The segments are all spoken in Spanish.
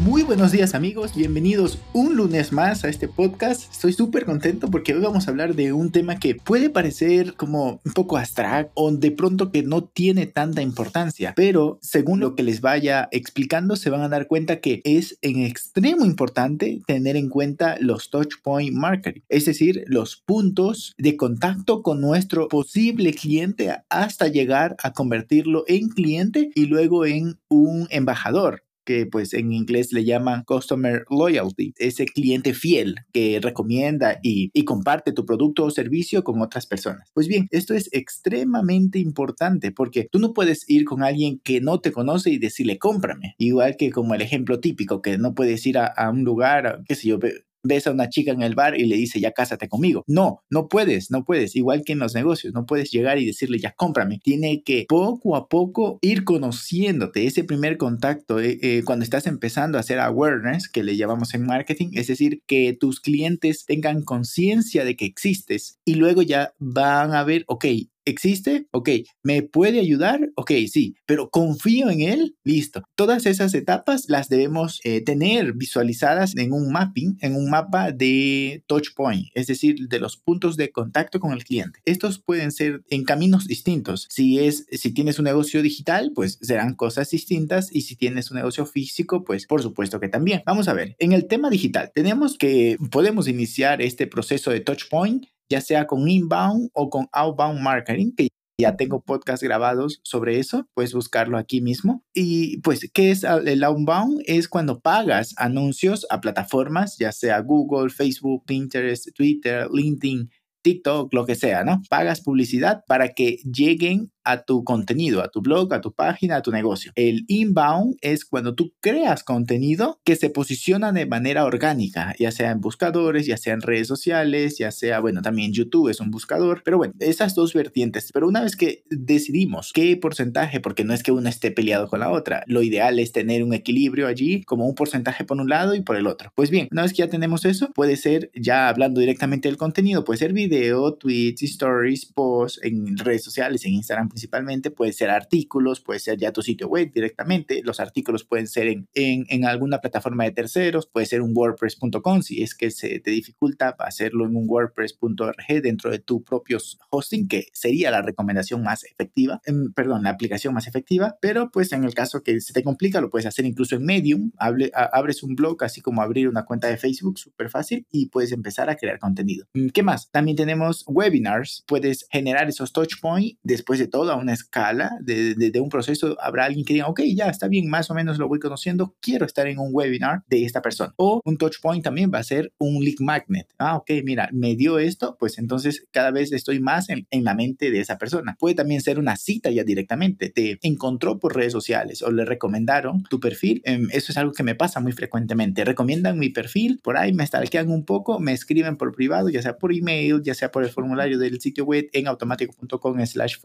Muy buenos días amigos, bienvenidos un lunes más a este podcast. Estoy súper contento porque hoy vamos a hablar de un tema que puede parecer como un poco abstracto o de pronto que no tiene tanta importancia, pero según lo que les vaya explicando se van a dar cuenta que es en extremo importante tener en cuenta los touch point marketing, es decir, los puntos de contacto con nuestro posible cliente hasta llegar a convertirlo en cliente y luego en un embajador que pues en inglés le llaman Customer Loyalty, ese cliente fiel que recomienda y, y, comparte tu producto o servicio con otras personas. Pues bien, esto es extremadamente importante porque tú no puedes ir con alguien que no te conoce y decirle cómprame, igual que como el ejemplo típico que no puedes ir a, a un lugar, qué sé yo, ves a una chica en el bar y le dice, ya cásate conmigo. No, no puedes, no puedes. Igual que en los negocios, no puedes llegar y decirle, ya cómprame. Tiene que poco a poco ir conociéndote. Ese primer contacto, eh, eh, cuando estás empezando a hacer awareness, que le llamamos en marketing, es decir, que tus clientes tengan conciencia de que existes y luego ya van a ver, ok, ¿Existe? Ok. ¿Me puede ayudar? Ok, sí. Pero confío en él. Listo. Todas esas etapas las debemos eh, tener visualizadas en un mapping, en un mapa de touch point, es decir, de los puntos de contacto con el cliente. Estos pueden ser en caminos distintos. Si es, si tienes un negocio digital, pues serán cosas distintas. Y si tienes un negocio físico, pues por supuesto que también. Vamos a ver. En el tema digital, tenemos que podemos iniciar este proceso de touch point ya sea con inbound o con outbound marketing, que ya tengo podcast grabados sobre eso, puedes buscarlo aquí mismo. Y pues, ¿qué es el outbound? Es cuando pagas anuncios a plataformas, ya sea Google, Facebook, Pinterest, Twitter, LinkedIn, TikTok, lo que sea, ¿no? Pagas publicidad para que lleguen a tu contenido, a tu blog, a tu página, a tu negocio. El inbound es cuando tú creas contenido que se posiciona de manera orgánica, ya sea en buscadores, ya sea en redes sociales, ya sea, bueno, también YouTube es un buscador, pero bueno, esas dos vertientes. Pero una vez que decidimos qué porcentaje, porque no es que una esté peleado con la otra, lo ideal es tener un equilibrio allí, como un porcentaje por un lado y por el otro. Pues bien, una vez que ya tenemos eso, puede ser, ya hablando directamente del contenido, puede ser video, tweets, stories, posts en redes sociales, en Instagram principalmente, puede ser artículos, puede ser ya tu sitio web directamente, los artículos pueden ser en, en, en alguna plataforma de terceros, puede ser un wordpress.com si es que se te dificulta hacerlo en un wordpress.org dentro de tu propio hosting, que sería la recomendación más efectiva, em, perdón, la aplicación más efectiva, pero pues en el caso que se te complica, lo puedes hacer incluso en Medium, Hable, abres un blog, así como abrir una cuenta de Facebook, súper fácil, y puedes empezar a crear contenido. Mm, ¿Qué más? También tenemos webinars, puedes generar esos touch points después de todo a una escala de, de, un proceso, habrá alguien que diga, ok, ya está bien, más o menos lo voy conociendo, quiero estar en un webinar de esta persona. O un touch point también va a ser un lead magnet. Ah, ok, mira, me dio esto, pues entonces cada vez estoy más en, en la mente de esa persona. Puede también ser una cita ya directamente. Te encontró por redes sociales o le recomendaron tu perfil. Em, eso es algo que me pasa muy frecuentemente. Recomiendan mi perfil, por ahí me stalkean un poco, me escriben por privado, ya sea por email, ya sea por el formulario del sitio web en automático.com slash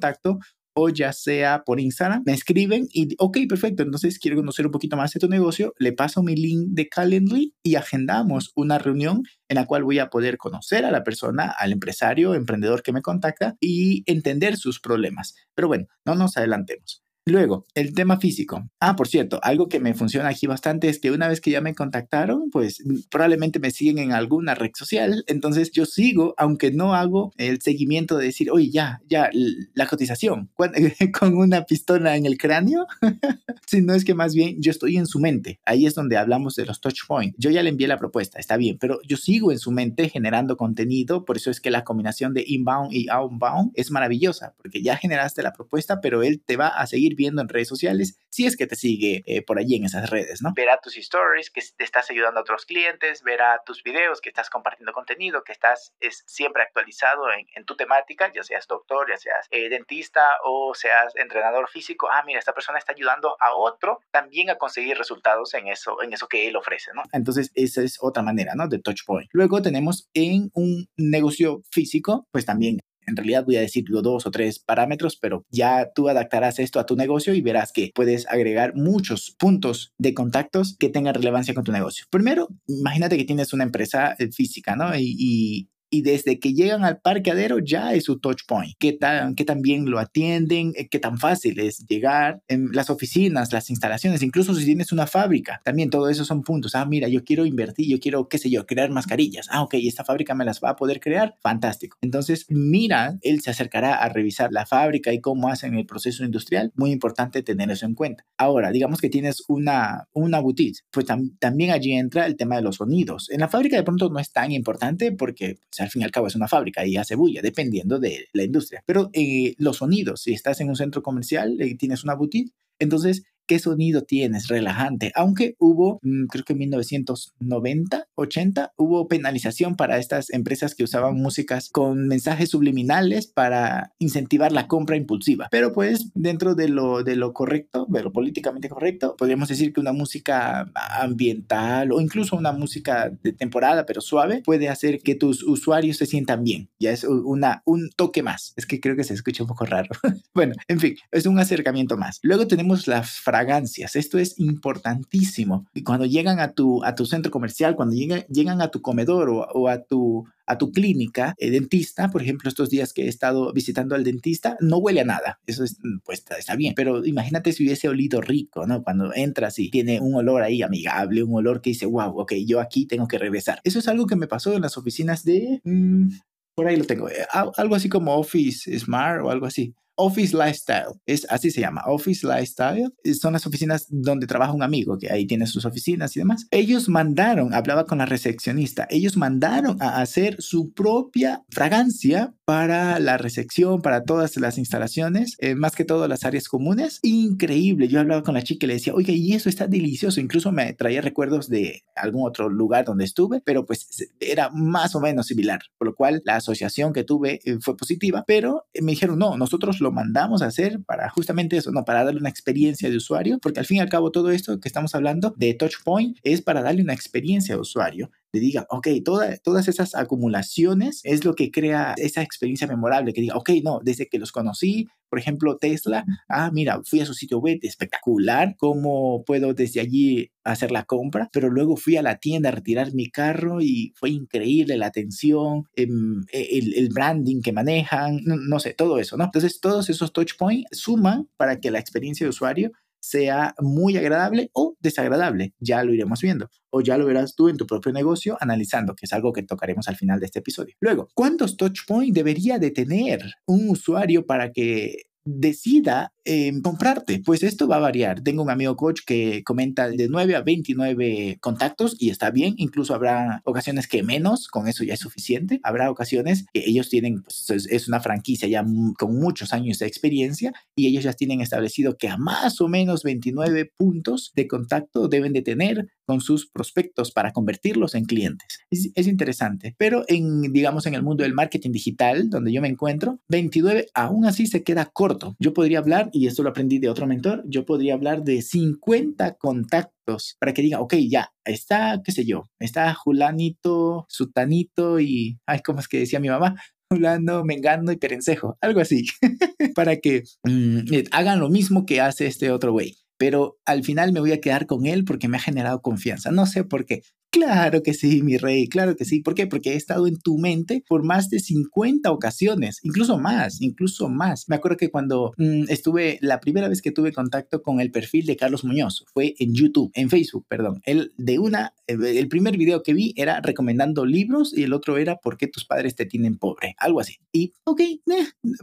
contacto o ya sea por Instagram, me escriben y, ok, perfecto, entonces quiero conocer un poquito más de tu negocio, le paso mi link de Calendly y agendamos una reunión en la cual voy a poder conocer a la persona, al empresario, emprendedor que me contacta y entender sus problemas. Pero bueno, no nos adelantemos. Luego, el tema físico. Ah, por cierto, algo que me funciona aquí bastante es que una vez que ya me contactaron, pues probablemente me siguen en alguna red social. Entonces yo sigo, aunque no hago el seguimiento de decir, oye, ya, ya, la cotización con una pistola en el cráneo, sino es que más bien yo estoy en su mente. Ahí es donde hablamos de los touch points. Yo ya le envié la propuesta, está bien, pero yo sigo en su mente generando contenido. Por eso es que la combinación de inbound y outbound es maravillosa, porque ya generaste la propuesta, pero él te va a seguir viendo en redes sociales, si es que te sigue eh, por allí en esas redes, ¿no? Verá tus stories, que te estás ayudando a otros clientes, verá tus videos, que estás compartiendo contenido, que estás es, siempre actualizado en, tu temática, ya seas doctor, ya seas eh, dentista o seas entrenador físico. Ah, mira, esta persona está ayudando a otro también a conseguir resultados en eso, en eso que él ofrece, ¿no? Entonces, esa es otra manera, ¿no? De touch point. Luego tenemos en un negocio físico, pues también en realidad voy a decir dos o tres parámetros, pero ya tú adaptarás esto a tu negocio y verás que puedes agregar muchos puntos de contactos que tengan relevancia con tu negocio. Primero, imagínate que tienes una empresa eh, física, ¿no? y, desde que llegan al parqueadero ya es su touch point. ¿Qué tan, qué tan bien lo atienden? Eh, ¿Qué tan fácil es llegar? En las oficinas, las instalaciones, incluso si tienes una fábrica, también todo eso son puntos. Ah, mira, yo quiero invertir, yo quiero, qué sé yo, crear mascarillas. Ah, ok, esta fábrica me las va a poder crear. Fantástico. Entonces, mira, él se acercará a revisar la fábrica y cómo hacen el proceso industrial. Muy importante tener eso en cuenta. Ahora, digamos que tienes una, una boutique, pues también allí entra el tema de los sonidos. En la fábrica de pronto no es tan importante porque al fin y al cabo es una fábrica y hace bulla, dependiendo de la industria. Pero eh, los sonidos, si estás en un centro comercial y tienes una boutique, entonces qué sonido tienes, relajante. Aunque hubo, mm, creo que en 1990, 80, hubo penalización para estas empresas que usaban músicas con mensajes subliminales para incentivar la compra impulsiva. Pero pues dentro de lo, de lo correcto, de lo políticamente correcto, podríamos decir que una música ambiental o incluso una música de temporada, pero suave, puede hacer que tus usuarios se sientan bien. Ya es una, un toque más. Es que creo que se escucha un poco raro. bueno, en fin, es un acercamiento más. Luego tenemos las fragancias. Esto es importantísimo. Y cuando llegan a tu, a tu centro comercial, cuando llegan, llegan a tu comedor o, a tu a tu clínica eh, dentista, por ejemplo, estos días que he estado visitando al dentista, no huele a nada. Eso es, pues está bien. Pero imagínate si hubiese olido rico, ¿no? Cuando entras y tiene un olor ahí amigable, un olor que dice, wow, ok, yo aquí tengo que regresar. Eso es algo que me pasó en las oficinas de... Mm, por ahí lo tengo. Eh, algo así como Office Smart o algo así. Office Lifestyle, es así se llama, Office Lifestyle, son las oficinas donde trabaja un amigo que ahí tiene sus oficinas y demás. Ellos mandaron, hablaba con la recepcionista, ellos mandaron a hacer su propia fragancia para la recepción, para todas las instalaciones, eh, más que todo las áreas comunes. Increíble, yo hablaba con la chica y le decía, oye, y eso está delicioso, incluso me traía recuerdos de algún otro lugar donde estuve, pero pues era más o menos similar, por lo cual la asociación que tuve eh, fue positiva, pero me dijeron, no, nosotros lo mandamos a hacer para justamente eso, no, para darle una experiencia de usuario, porque al fin y al cabo todo esto que estamos hablando de Touchpoint es para darle una experiencia de usuario le diga, ok, todas esas acumulaciones es lo que crea esa experiencia memorable, que diga, ok, no, desde que los conocí, por ejemplo, Tesla, ah, mira, fui a su sitio web, espectacular, cómo puedo desde allí hacer la compra, pero luego fui a la tienda a retirar mi carro y fue increíble la atención, em, e, el, el branding que manejan, no, no, sé, todo eso, ¿no? Entonces, todos esos touch points suman para que la experiencia de usuario sea muy agradable o desagradable. Ya lo iremos viendo. O ya lo verás tú en tu propio negocio analizando, que es algo que tocaremos al final de este episodio. Luego, ¿cuántos touch points debería de tener un usuario para que decida em, comprarte. Pues esto va a variar. Tengo un amigo coach que comenta de 9 a 29 contactos y está bien. Incluso habrá ocasiones que menos, con eso ya es suficiente. Habrá ocasiones que ellos tienen, pues, es una franquicia ya con muchos años de experiencia y ellos ya tienen establecido que a más o menos 29 puntos de contacto deben de tener con sus prospectos para convertirlos en clientes. Es, es, interesante, pero en, digamos, en el mundo del marketing digital, donde yo me encuentro, 29 aún así se queda corto. Yo podría hablar, y esto lo aprendí de otro mentor, yo podría hablar de 50 contactos para que diga, ok, ya, está, qué sé yo, está Julanito, Sutanito y, ay, ¿cómo es que decía mi mamá? Julano, Mengano y Perencejo, algo así, para que mm, hagan lo mismo que hace este otro güey pero al final me voy a quedar con él porque me ha generado confianza. No sé por qué. Claro que sí, mi rey, claro que sí. ¿Por qué? Porque he estado en tu mente por más de 50 ocasiones, incluso más, incluso más. Me acuerdo que cuando mm, estuve, la primera vez que tuve contacto con el perfil de Carlos Muñoz fue en YouTube, en Facebook, perdón. El de una, eh, el primer video que vi era recomendando libros y el otro era ¿Por qué tus padres te tienen pobre? Algo así. Y, ok, eh,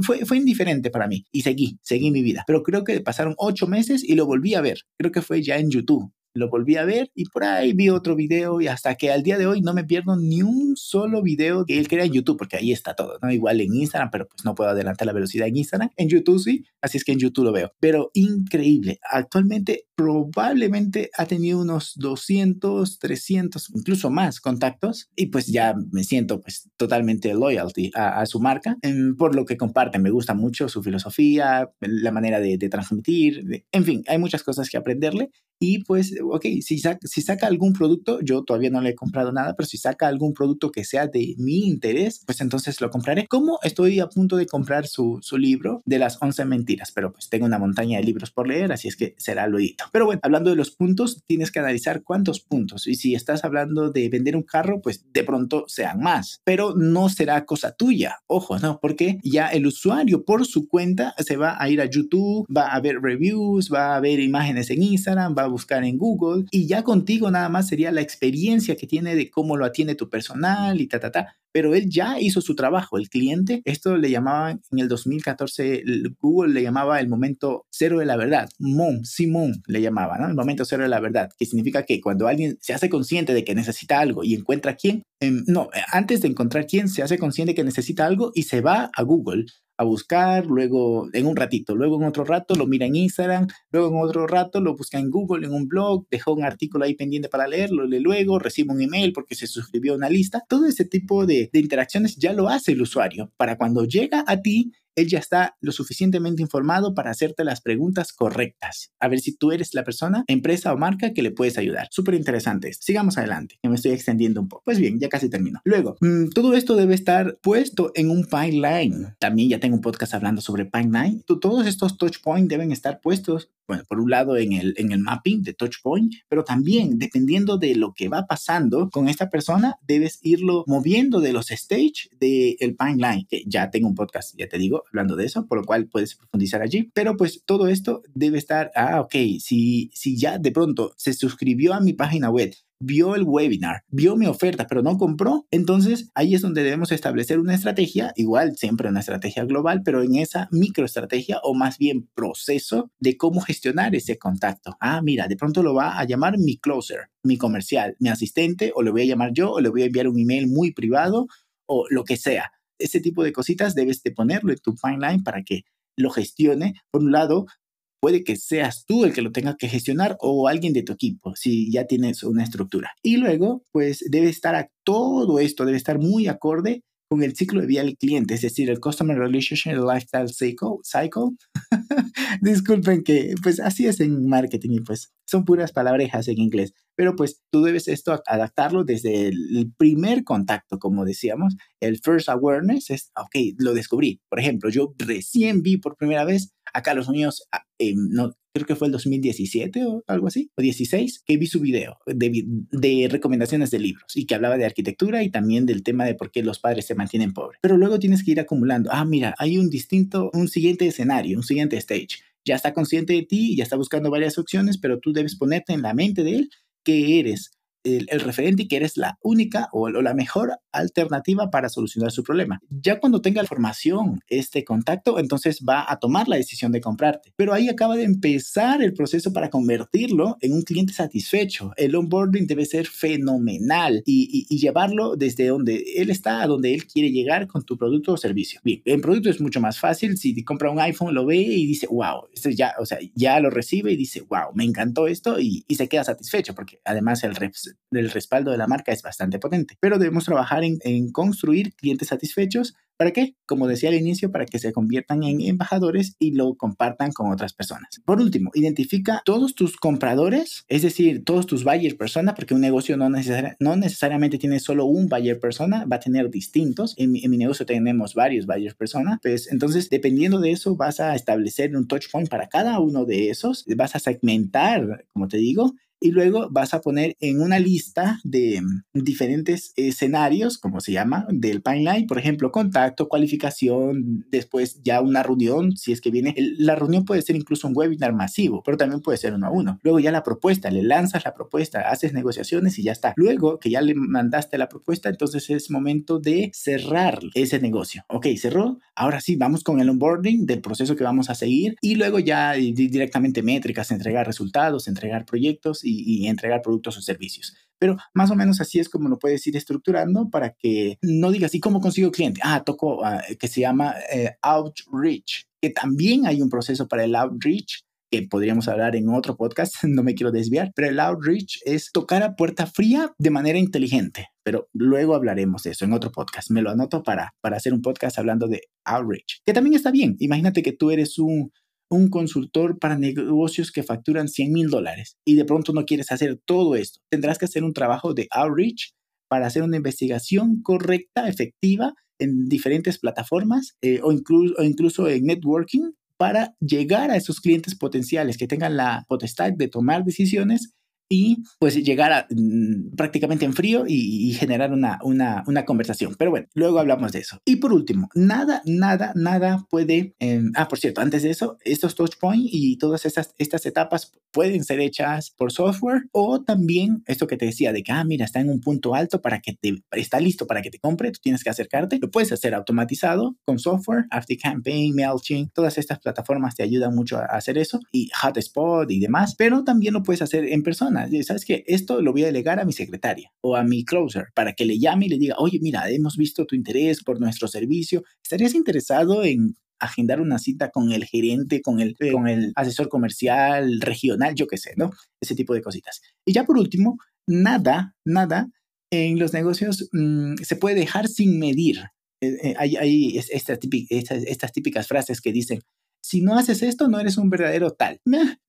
fue, fue indiferente para mí y seguí, seguí mi vida. Pero creo que pasaron ocho meses y lo volví a ver. Creo que fue ya en YouTube lo volví a ver y por ahí vi otro video y hasta que al día de hoy no me pierdo ni un solo video que él crea en YouTube, porque ahí está todo, ¿no? Igual en Instagram, pero pues no puedo adelantar la velocidad en Instagram. En YouTube sí, así es que en YouTube lo veo. Pero increíble. Actualmente probablemente ha tenido unos 200, 300, incluso más contactos y pues ya me siento pues totalmente loyalty a, su marca por lo que comparten. Me gusta mucho su filosofía, la manera de, transmitir, en fin, hay muchas cosas que aprenderle y pues, ok, si, saca algún producto, yo todavía no le he comprado nada, pero si saca algún producto que sea de mi interés, pues entonces lo compraré. Como estoy a punto de comprar su, su libro de las 11 mentiras, pero pues tengo una montaña de libros por leer, así es que será lo edito. Pero bueno, hablando de los puntos, tienes que analizar cuántos puntos. Y si estás hablando de vender un carro, pues de pronto sean más. Pero no será cosa tuya. Ojo, ¿no? Porque ya el usuario por su cuenta se va a ir a YouTube, va a ver reviews, va a ver imágenes en Instagram, va a buscar en Google y ya contigo nada más sería la experiencia que tiene de cómo lo atiende tu personal y ta, ta, ta pero él ya hizo su trabajo. El cliente, esto le llamaban en el 2014, Google le llamaba el momento cero de la verdad. Mom, Simón le llamaba, ¿no? El momento cero de la verdad, que significa que cuando alguien se hace consciente de que necesita algo y encuentra quién, em, no, antes de encontrar quién, se hace consciente que necesita algo y se va a Google a buscar, luego en un ratito, luego en otro rato lo mira en Instagram, luego en otro rato lo busca en Google, en un blog, dejó un artículo ahí pendiente para leerlo, lee luego, recibe un email porque se suscribió a una lista. Todo ese tipo de, de interacciones ya lo hace el usuario para cuando llega a ti él ya está lo suficientemente informado para hacerte las preguntas correctas. A ver si tú eres la persona, empresa o marca que le puedes ayudar. Súper interesante. Sigamos adelante, que me estoy extendiendo un poco. Pues bien, ya casi termino. Luego, mm, todo esto debe estar puesto en un pipeline. También ya tengo un podcast hablando sobre pipeline. Todos estos touch points deben estar puestos bueno, por un lado en el, en el mapping de touchpoint, pero también dependiendo de lo que va pasando con esta persona, debes irlo moviendo de los stage del el pipeline, que ya tengo un podcast, ya te digo, hablando de eso, por lo cual puedes profundizar allí, pero pues todo esto debe estar, ah, ok, si, si ya de pronto se suscribió a mi página web, vio el webinar, vio mi oferta, pero no compró, entonces ahí es donde debemos establecer una estrategia, igual siempre una estrategia global, pero en esa microestrategia o más bien proceso de cómo gestionar ese contacto. Ah, mira, de pronto lo va a llamar mi closer, mi comercial, mi asistente, o le voy a llamar yo, o le voy a enviar un email muy privado, o lo que sea. Ese tipo de cositas debes de ponerlo en tu pipeline para que lo gestione, por un lado, puede que seas tú el que lo tenga que gestionar o alguien de tu equipo, si ya tienes una estructura. Y luego, pues debe estar a todo esto, debe estar muy acorde con el ciclo de vida del cliente, es decir, el Customer Relationship Lifestyle Cycle. cycle. Disculpen que, pues así es en marketing y pues son puras palabrejas en inglés, pero pues tú debes esto adaptarlo desde el primer contacto, como decíamos, el first awareness es, ok, lo descubrí. Por ejemplo, yo recién vi por primera vez acá los niños, ah, no, creo que fue el 2017 o algo así, o 16, que vi su video de, de, recomendaciones de libros y que hablaba de arquitectura y también del tema de por qué los padres se mantienen pobres. Pero luego tienes que ir acumulando, ah, mira, hay un distinto, un siguiente escenario, un siguiente stage. Ya está consciente de ti, ya está buscando varias opciones, pero tú debes ponerte en la mente de él que eres el, referente y que eres la única o, la mejor alternativa para solucionar su problema. Ya cuando tenga la información, este contacto, entonces va a tomar la decisión de comprarte. Pero ahí acaba de empezar el proceso para convertirlo en un cliente satisfecho. El onboarding debe ser fenomenal y, llevarlo desde donde él está a donde él quiere llegar con tu producto o servicio. Bien, el producto es mucho más fácil. Si compra un iPhone, lo ve y dice, wow, esto ya, o sea, ya lo recibe y dice, wow, me encantó esto y, y se queda satisfecho porque además el, del respaldo de la marca es bastante potente. Pero debemos trabajar en, construir clientes satisfechos ¿Para qué? Como decía al inicio, para que se conviertan en embajadores y lo compartan con otras personas. Por último, identifica todos tus compradores, es decir, todos tus buyer persona, porque un negocio no, necesariamente tiene solo un buyer persona, va a tener distintos. En mi, en mi negocio tenemos varios buyer persona, pues entonces dependiendo de eso vas a establecer un touch point para cada uno de esos, vas a segmentar, como te digo, y luego vas a poner en una lista de mm, diferentes escenarios, como se llama, del pipeline, por ejemplo, contacto, cualificación, después ya una reunión, si es que viene, la reunión puede ser incluso un webinar masivo, pero también puede ser uno a uno. Luego ya la propuesta, le lanzas la propuesta, haces negociaciones y ya está. Luego que ya le mandaste la propuesta, entonces es momento de cerrar ese negocio. Ok, cerró. Ahora sí, vamos con el onboarding del proceso que vamos a seguir y luego ya directamente métricas, entregar resultados, entregar proyectos y, entregar productos o servicios. Pero más o menos así es como lo puedes ir estructurando para que no digas, ¿y cómo consigo cliente? Ah, toco ah, que se llama eh, outreach, que también hay un proceso para el outreach que podríamos hablar en otro podcast, no me quiero desviar, pero el outreach es tocar a puerta fría de manera inteligente, pero luego hablaremos de eso en otro podcast. Me lo anoto para, para hacer un podcast hablando de outreach, que también está bien. Imagínate que tú eres un, un consultor para negocios que facturan 100 mil dólares y de pronto no quieres hacer todo esto. Tendrás que hacer un trabajo de outreach para hacer una investigación correcta, efectiva en diferentes plataformas eh, o, incluso, o incluso en networking para llegar a esos clientes potenciales que tengan la potestad de tomar decisiones y pues llegar a, mm, prácticamente en frío y, generar una, una, una, conversación. Pero bueno, luego hablamos de eso. Y por último, nada, nada, nada puede... Em, ah, por cierto, antes de eso, estos touch points y todas estas, estas etapas pueden ser hechas por software o también esto que te decía de que, ah, mira, está en un punto alto para que te, está listo para que te compre, tú tienes que acercarte. Lo puedes hacer automatizado con software, Campaign, MailChimp, todas estas plataformas te ayudan mucho a hacer eso y Hotspot y demás, pero también lo puedes hacer en persona ¿Sabes qué? Esto lo voy a delegar a mi secretaria o a mi closer para que le llame y le diga, oye, mira, hemos visto tu interés por nuestro servicio. ¿Estarías interesado en agendar una cita con el gerente, con el, con el asesor comercial, regional, yo qué sé, ¿no? Ese tipo de cositas. Y ya por último, nada, nada en los negocios mm, se puede dejar sin medir. Eh, eh, hay, estas, estas, típicas frases que dicen, si no haces esto, no eres un verdadero tal.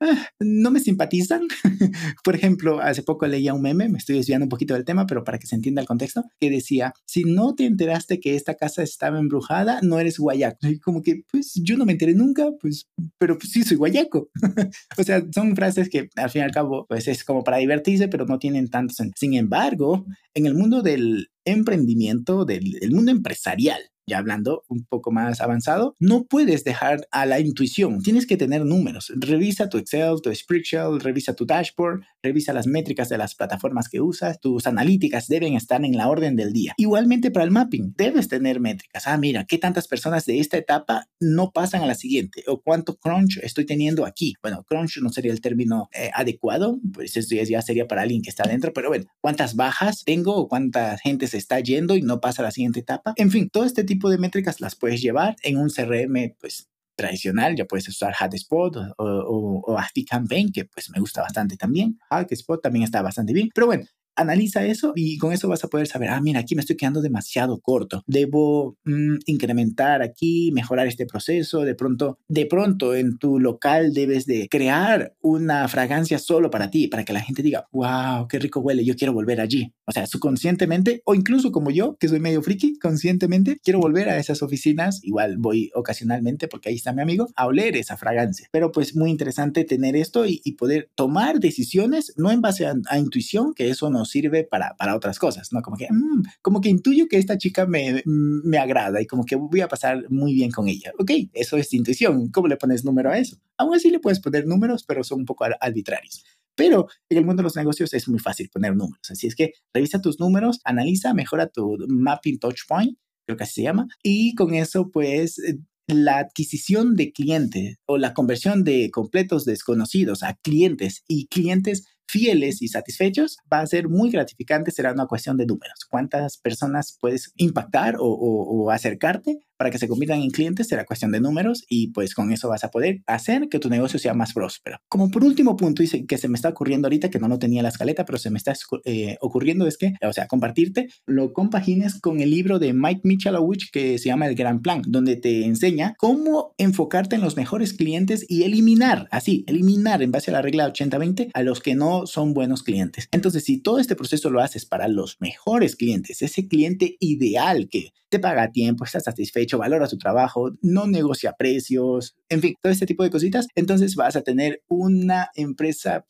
Ah, no me simpatizan. Por ejemplo, hace poco leía un meme, me estoy desviando un poquito del tema, pero para que se entienda el contexto, que decía, si no te enteraste que esta casa estaba embrujada, no eres guayaco. Como que, pues yo no me enteré nunca, pues, pero pues, sí soy guayaco. o sea, son frases que al fin y al cabo, pues es como para divertirse, pero no tienen tanto sentido. Sin embargo, en el mundo del emprendimiento, del mundo empresarial, ya hablando un poco más avanzado, no puedes dejar a la intuición, tienes que tener números. Revisa tu Excel, tu Spreadsheet, revisa tu dashboard, revisa las métricas de las plataformas que usas, tus analíticas deben estar en la orden del día. Igualmente para el mapping, debes tener métricas. Ah, mira, ¿qué tantas personas de esta etapa no pasan a la siguiente? ¿O cuánto crunch estoy teniendo aquí? Bueno, crunch no sería el término eh, adecuado, pues eso ya sería para alguien que está adentro, pero bueno, ¿cuántas bajas tengo o cuánta gente se está yendo y no pasa a la siguiente etapa? En fin, todo este tipo de métricas las puedes llevar en un CRM, pues tradicional, ya puedes usar HubSpot o, o, o Campaign, que pues me gusta bastante también. HubSpot también está bastante bien. Pero bueno, analiza eso y con eso vas a poder saber, ah, mira, aquí me estoy quedando demasiado corto. Debo mm, incrementar aquí, mejorar este proceso. De pronto, de pronto en tu local debes de crear una fragancia solo para ti, para que la gente diga, wow, qué rico huele, yo quiero volver allí. O sea, subconscientemente o incluso como yo, que soy medio friki, conscientemente quiero volver a esas oficinas. Igual voy ocasionalmente porque ahí está mi amigo a oler esa fragancia. Pero pues muy interesante tener esto y, poder tomar decisiones no en base a, a intuición, que eso nos sirve para, para otras cosas, ¿no? Como que, mm, como que intuyo que esta chica me, me agrada y como que voy a pasar muy bien con ella. Ok, eso es intuición. ¿Cómo le pones número a eso? Aún así le puedes poner números, pero son un poco arbitrarios. Pero en el mundo de los negocios es muy fácil poner números. Así es que revisa tus números, analiza, mejora tu mapping touch point, creo que así se llama, y con eso pues la adquisición de clientes o la conversión de completos desconocidos a clientes y clientes fieles y satisfechos, va a ser muy gratificante, será una cuestión de números. ¿Cuántas personas puedes impactar o, o acercarte para que se conviertan en clientes será cuestión de números y pues con eso vas a poder hacer que tu negocio sea más próspero. Como por último punto y que se me está ocurriendo ahorita, que no lo tenía la escaleta, pero se me está eh, ocurriendo es que, o sea, compartirte, lo compagines con el libro de Mike Michalowicz que se llama El Gran Plan, donde te enseña cómo enfocarte en los mejores clientes y eliminar, así, eliminar en base a la regla 80-20 a los que no son buenos clientes. Entonces, si todo este proceso lo haces para los mejores clientes, ese cliente ideal que te paga a tiempo, está satisfecho, valora su trabajo, no negocia precios, en fin, todo este tipo de cositas, entonces vas a tener una empresa